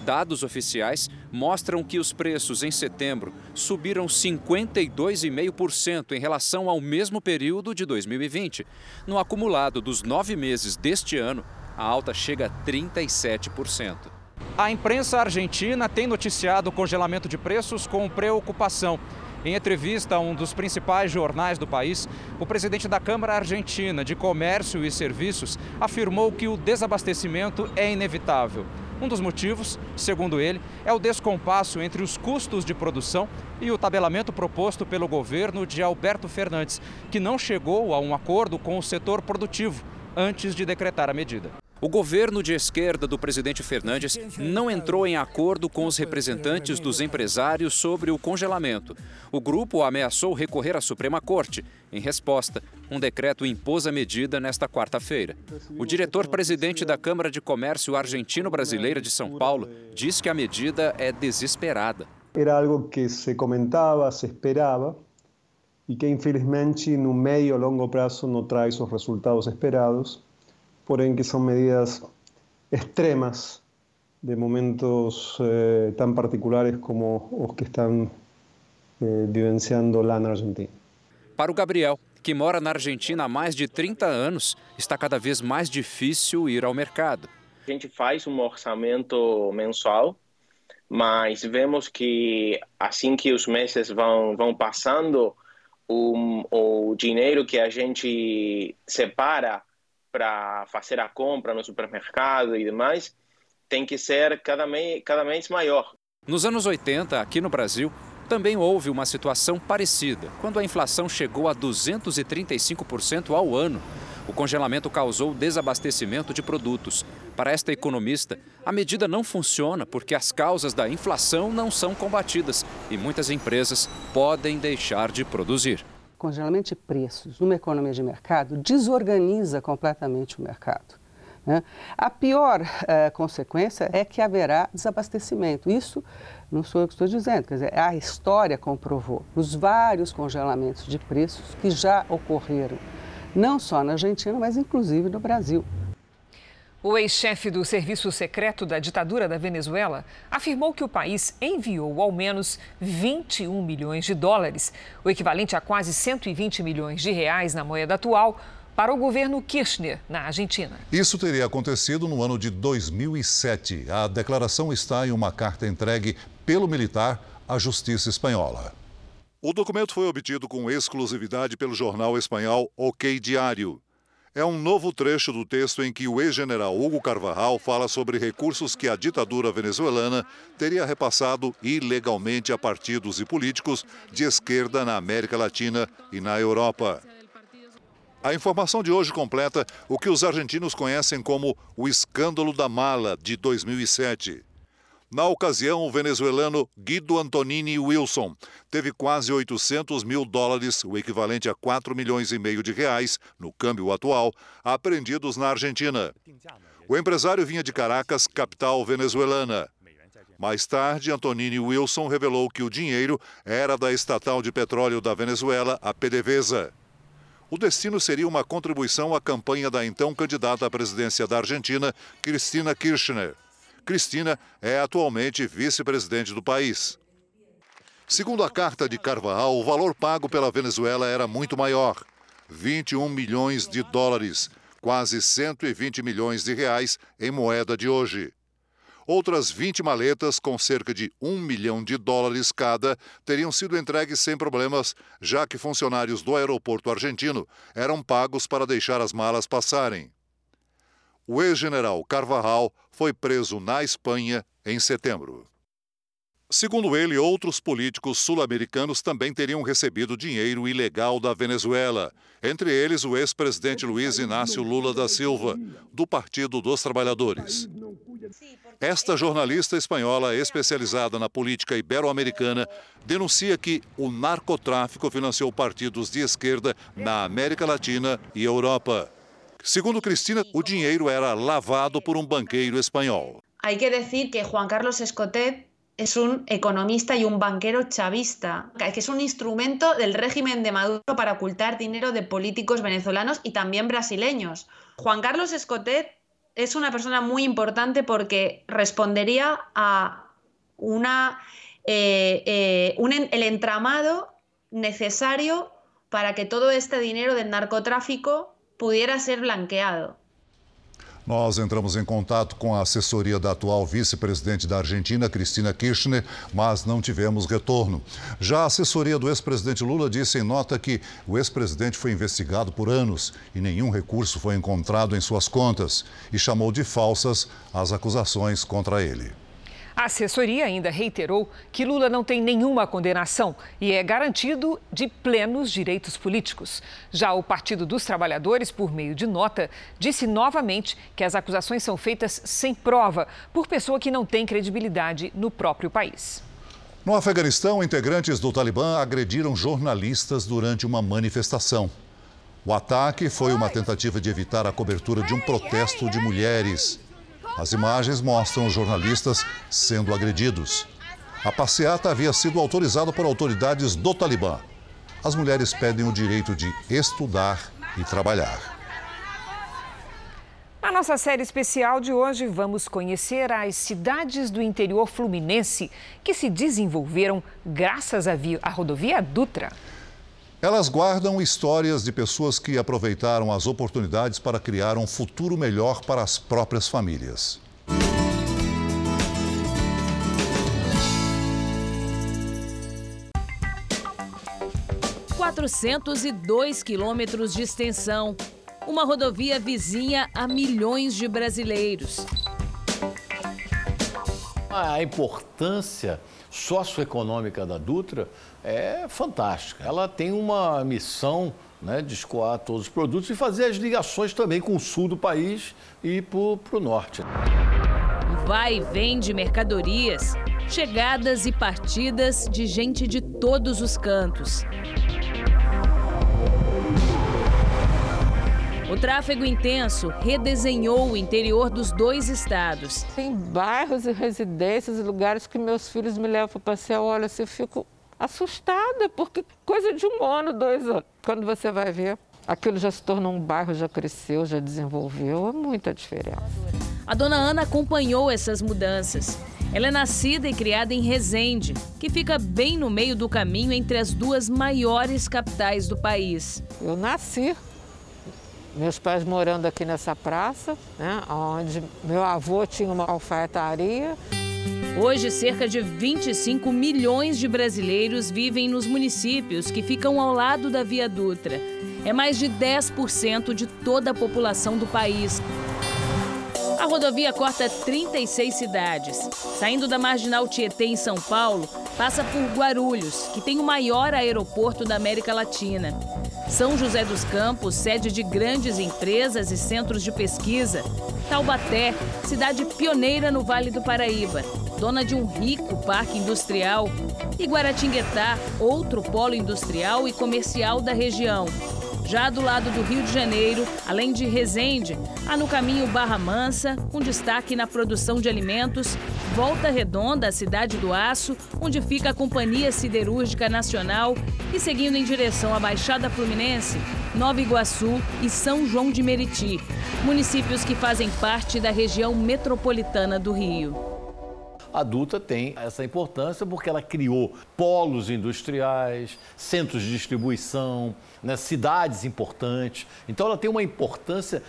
Dados oficiais mostram que os preços em setembro subiram 52,5% em relação ao mesmo período de 2020. No acumulado dos nove meses deste ano, a alta chega a 37%. A imprensa argentina tem noticiado o congelamento de preços com preocupação. Em entrevista a um dos principais jornais do país, o presidente da Câmara Argentina de Comércio e Serviços afirmou que o desabastecimento é inevitável. Um dos motivos, segundo ele, é o descompasso entre os custos de produção e o tabelamento proposto pelo governo de Alberto Fernandes, que não chegou a um acordo com o setor produtivo antes de decretar a medida. O governo de esquerda do presidente Fernandes não entrou em acordo com os representantes dos empresários sobre o congelamento. O grupo ameaçou recorrer à Suprema Corte. Em resposta, um decreto impôs a medida nesta quarta-feira. O diretor-presidente da Câmara de Comércio Argentino-Brasileira de São Paulo diz que a medida é desesperada. Era algo que se comentava, se esperava e que, infelizmente, no médio e longo prazo não traz os resultados esperados porém que são medidas extremas de momentos eh, tan particulares como os que estão eh, vivenciando lá na Argentina. Para o Gabriel, que mora na Argentina há mais de 30 anos, está cada vez mais difícil ir ao mercado. A gente faz um orçamento mensual, mas vemos que assim que os meses vão, vão passando, o, o dinheiro que a gente separa para fazer a compra no supermercado e demais, tem que ser cada, mês, cada mês maior. Nos anos 80, aqui no Brasil, também houve uma situação parecida, quando a inflação chegou a 235% ao ano. O congelamento causou desabastecimento de produtos. Para esta economista, a medida não funciona porque as causas da inflação não são combatidas e muitas empresas podem deixar de produzir congelamento de preços numa economia de mercado desorganiza completamente o mercado. Né? A pior uh, consequência é que haverá desabastecimento. Isso não sou eu que estou dizendo, quer dizer, a história comprovou os vários congelamentos de preços que já ocorreram, não só na Argentina, mas inclusive no Brasil. O ex-chefe do Serviço Secreto da ditadura da Venezuela afirmou que o país enviou ao menos 21 milhões de dólares, o equivalente a quase 120 milhões de reais na moeda atual, para o governo Kirchner, na Argentina. Isso teria acontecido no ano de 2007. A declaração está em uma carta entregue pelo militar à Justiça Espanhola. O documento foi obtido com exclusividade pelo jornal espanhol OK Diário é um novo trecho do texto em que o ex-general Hugo Carvajal fala sobre recursos que a ditadura venezuelana teria repassado ilegalmente a partidos e políticos de esquerda na América Latina e na Europa. A informação de hoje completa o que os argentinos conhecem como o escândalo da mala de 2007. Na ocasião, o venezuelano Guido Antonini Wilson teve quase 800 mil dólares, o equivalente a 4 milhões e meio de reais, no câmbio atual, apreendidos na Argentina. O empresário vinha de Caracas, capital venezuelana. Mais tarde, Antonini Wilson revelou que o dinheiro era da estatal de petróleo da Venezuela, a PDVSA. O destino seria uma contribuição à campanha da então candidata à presidência da Argentina, Cristina Kirchner. Cristina é atualmente vice-presidente do país. Segundo a carta de Carvajal, o valor pago pela Venezuela era muito maior 21 milhões de dólares, quase 120 milhões de reais em moeda de hoje. Outras 20 maletas, com cerca de 1 milhão de dólares cada, teriam sido entregues sem problemas, já que funcionários do aeroporto argentino eram pagos para deixar as malas passarem. O ex-general Carvajal foi preso na Espanha em setembro. Segundo ele, outros políticos sul-americanos também teriam recebido dinheiro ilegal da Venezuela, entre eles o ex-presidente Luiz Inácio Lula da Silva, do Partido dos Trabalhadores. Esta jornalista espanhola especializada na política ibero-americana denuncia que o narcotráfico financiou partidos de esquerda na América Latina e Europa. Segundo Cristina, o dinheiro era lavado por um banqueiro espanhol. Hay que decir que Juan Carlos Escotet es un economista y un banquero chavista, que es un instrumento del régimen de Maduro para ocultar dinero de políticos venezolanos y también brasileños. Juan Carlos Escotet es una persona muy importante porque respondería a una, eh, eh, el entramado necesario para que todo este dinero del narcotráfico pudiera ser blanqueado. Nós entramos em contato com a assessoria da atual vice-presidente da Argentina, Cristina Kirchner, mas não tivemos retorno. Já a assessoria do ex-presidente Lula disse em nota que o ex-presidente foi investigado por anos e nenhum recurso foi encontrado em suas contas e chamou de falsas as acusações contra ele. A assessoria ainda reiterou que Lula não tem nenhuma condenação e é garantido de plenos direitos políticos. Já o Partido dos Trabalhadores, por meio de nota, disse novamente que as acusações são feitas sem prova, por pessoa que não tem credibilidade no próprio país. No Afeganistão, integrantes do Talibã agrediram jornalistas durante uma manifestação. O ataque foi uma tentativa de evitar a cobertura de um protesto de mulheres. As imagens mostram os jornalistas sendo agredidos. A passeata havia sido autorizada por autoridades do Talibã. As mulheres pedem o direito de estudar e trabalhar. Na nossa série especial de hoje, vamos conhecer as cidades do interior fluminense que se desenvolveram graças à, rodovia Dutra. Elas guardam histórias de pessoas que aproveitaram as oportunidades para criar um futuro melhor para as próprias famílias. Quatrocentos e dois quilômetros de extensão, uma rodovia vizinha a milhões de brasileiros. A importância socioeconômica da Dutra é fantástica. Ela tem uma missão né, de escoar todos os produtos e fazer as ligações também com o sul do país e para o norte. Vai e vem de mercadorias, chegadas e partidas de gente de todos os cantos. O tráfego intenso redesenhou o interior dos dois estados. Tem bairros e residências e lugares que meus filhos me levam para passear. Olha, se eu fico assustada, porque coisa de um ano, dois anos. Quando você vai ver, aquilo já se tornou um bairro, já cresceu, já desenvolveu, é muita diferença. A dona Ana acompanhou essas mudanças. Ela é nascida e criada em Resende, que fica bem no meio do caminho entre as duas maiores capitais do país. Eu nasci, meus pais morando aqui nessa praça, né, onde meu avô tinha uma alfaiataria. Hoje, cerca de 25 milhões de brasileiros vivem nos municípios que ficam ao lado da Via Dutra. É mais de 10% de toda a população do país. A rodovia corta 36 cidades. Saindo da Marginal Tietê, em São Paulo, passa por Guarulhos, que tem o maior aeroporto da América Latina. São José dos Campos, sede de grandes empresas e centros de pesquisa. Taubaté, cidade pioneira no Vale do Paraíba, dona de um rico parque industrial. E Guaratinguetá, outro polo industrial e comercial da região. Já do lado do Rio de Janeiro, além de Resende, há no caminho Barra Mansa, com destaque na produção de alimentos, Volta Redonda, a cidade do aço, onde fica a Companhia Siderúrgica Nacional, e seguindo em direção à Baixada Fluminense, Nova Iguaçu e São João de Meriti, municípios que fazem parte da região metropolitana do Rio a Dutra tem essa importância porque ela criou polos industriais, centros de distribuição, né, cidades importantes. Então, ela tem uma importância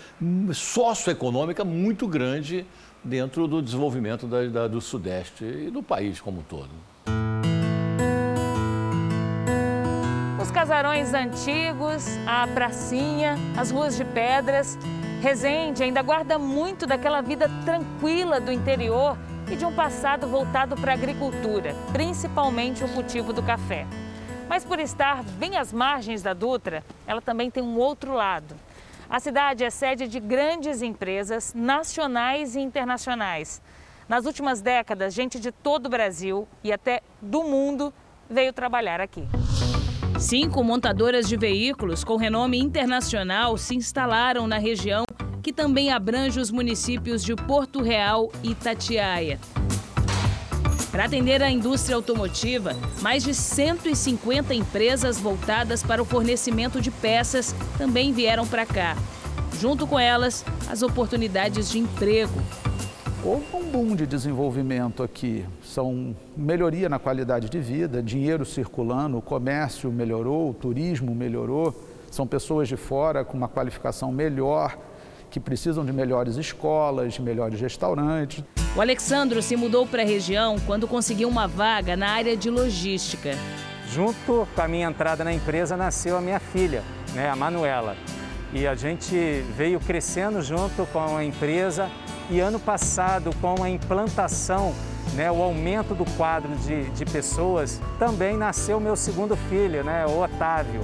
socioeconômica muito grande dentro do desenvolvimento da, da, do Sudeste e do país como um todo. Os casarões antigos, a pracinha, as ruas de pedras. Resende ainda guarda muito daquela vida tranquila do interior e de um passado voltado para a agricultura, principalmente o cultivo do café. Mas por estar bem às margens da Dutra, ela também tem um outro lado. A cidade é sede de grandes empresas nacionais e internacionais. Nas últimas décadas, gente de todo o Brasil e até do mundo veio trabalhar aqui. Cinco montadoras de veículos com renome internacional se instalaram na região que também abrange os municípios de Porto Real e Itatiaia. Para atender a indústria automotiva, mais de 150 empresas voltadas para o fornecimento de peças também vieram para cá. Junto com elas, as oportunidades de emprego. Houve um boom de desenvolvimento aqui. São melhoria na qualidade de vida, dinheiro circulando, o comércio melhorou, o turismo melhorou. São pessoas de fora com uma qualificação melhor, que precisam de melhores escolas, de melhores restaurantes. O Alexandro se mudou para a região quando conseguiu uma vaga na área de logística. Junto com a minha entrada na empresa nasceu a minha filha, né, a Manuela. E a gente veio crescendo junto com a empresa e ano passado, com a implantação, né, o aumento do quadro de, de pessoas, também nasceu meu segundo filho, né, o Otávio.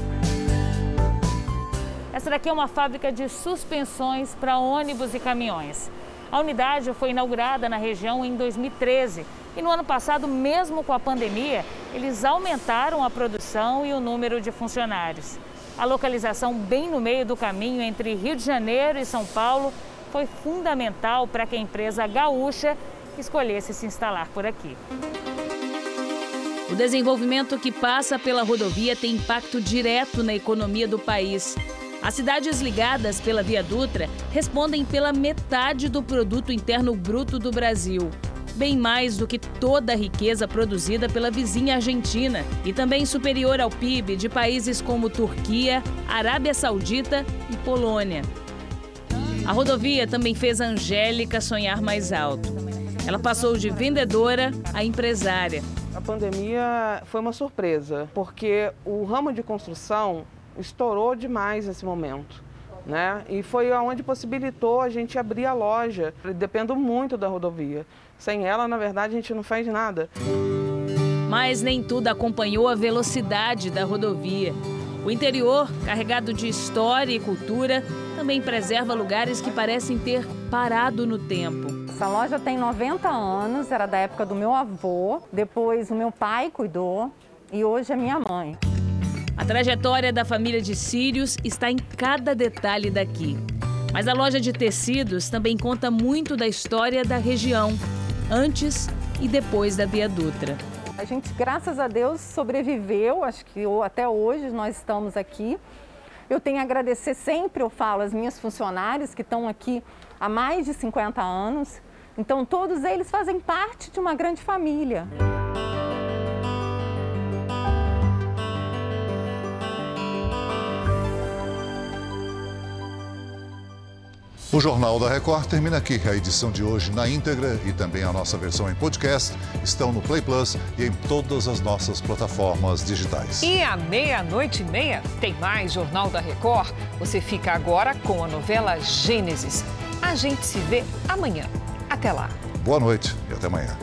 Essa daqui é uma fábrica de suspensões para ônibus e caminhões. A unidade foi inaugurada na região em 2013 e no ano passado, mesmo com a pandemia, eles aumentaram a produção e o número de funcionários. A localização bem no meio do caminho entre Rio de Janeiro e São Paulo foi fundamental para que a empresa gaúcha escolhesse se instalar por aqui. O desenvolvimento que passa pela rodovia tem impacto direto na economia do país. As cidades ligadas pela Via Dutra respondem pela metade do produto interno bruto do Brasil. Bem mais do que toda a riqueza produzida pela vizinha Argentina e também superior ao PIB de países como Turquia, Arábia Saudita e Polônia. A rodovia também fez a Angélica sonhar mais alto. Ela passou de vendedora a empresária. A pandemia foi uma surpresa, porque o ramo de construção estourou demais nesse momento. Né? E foi aonde possibilitou a gente abrir a loja. Dependo muito da rodovia. Sem ela, na verdade, a gente não faz nada. Mas nem tudo acompanhou a velocidade da rodovia. O interior, carregado de história e cultura, também preserva lugares que parecem ter parado no tempo. Essa loja tem 90 anos, era da época do meu avô, depois o meu pai cuidou e hoje é minha mãe. A trajetória da família de Sírios está em cada detalhe daqui. Mas a loja de tecidos também conta muito da história da região, antes e depois da Via Dutra. A gente, graças a Deus, sobreviveu, acho que até hoje nós estamos aqui. Eu tenho a agradecer sempre, eu falo, as minhas funcionárias que estão aqui há mais de 50 anos. Então, todos eles fazem parte de uma grande família. O Jornal da Record termina aqui. A edição de hoje na íntegra e também a nossa versão em podcast estão no Play Plus e em todas as nossas plataformas digitais. E à meia-noite e meia tem mais Jornal da Record. Você fica agora com a novela Gênesis. A gente se vê amanhã. Até lá. Boa noite e até amanhã.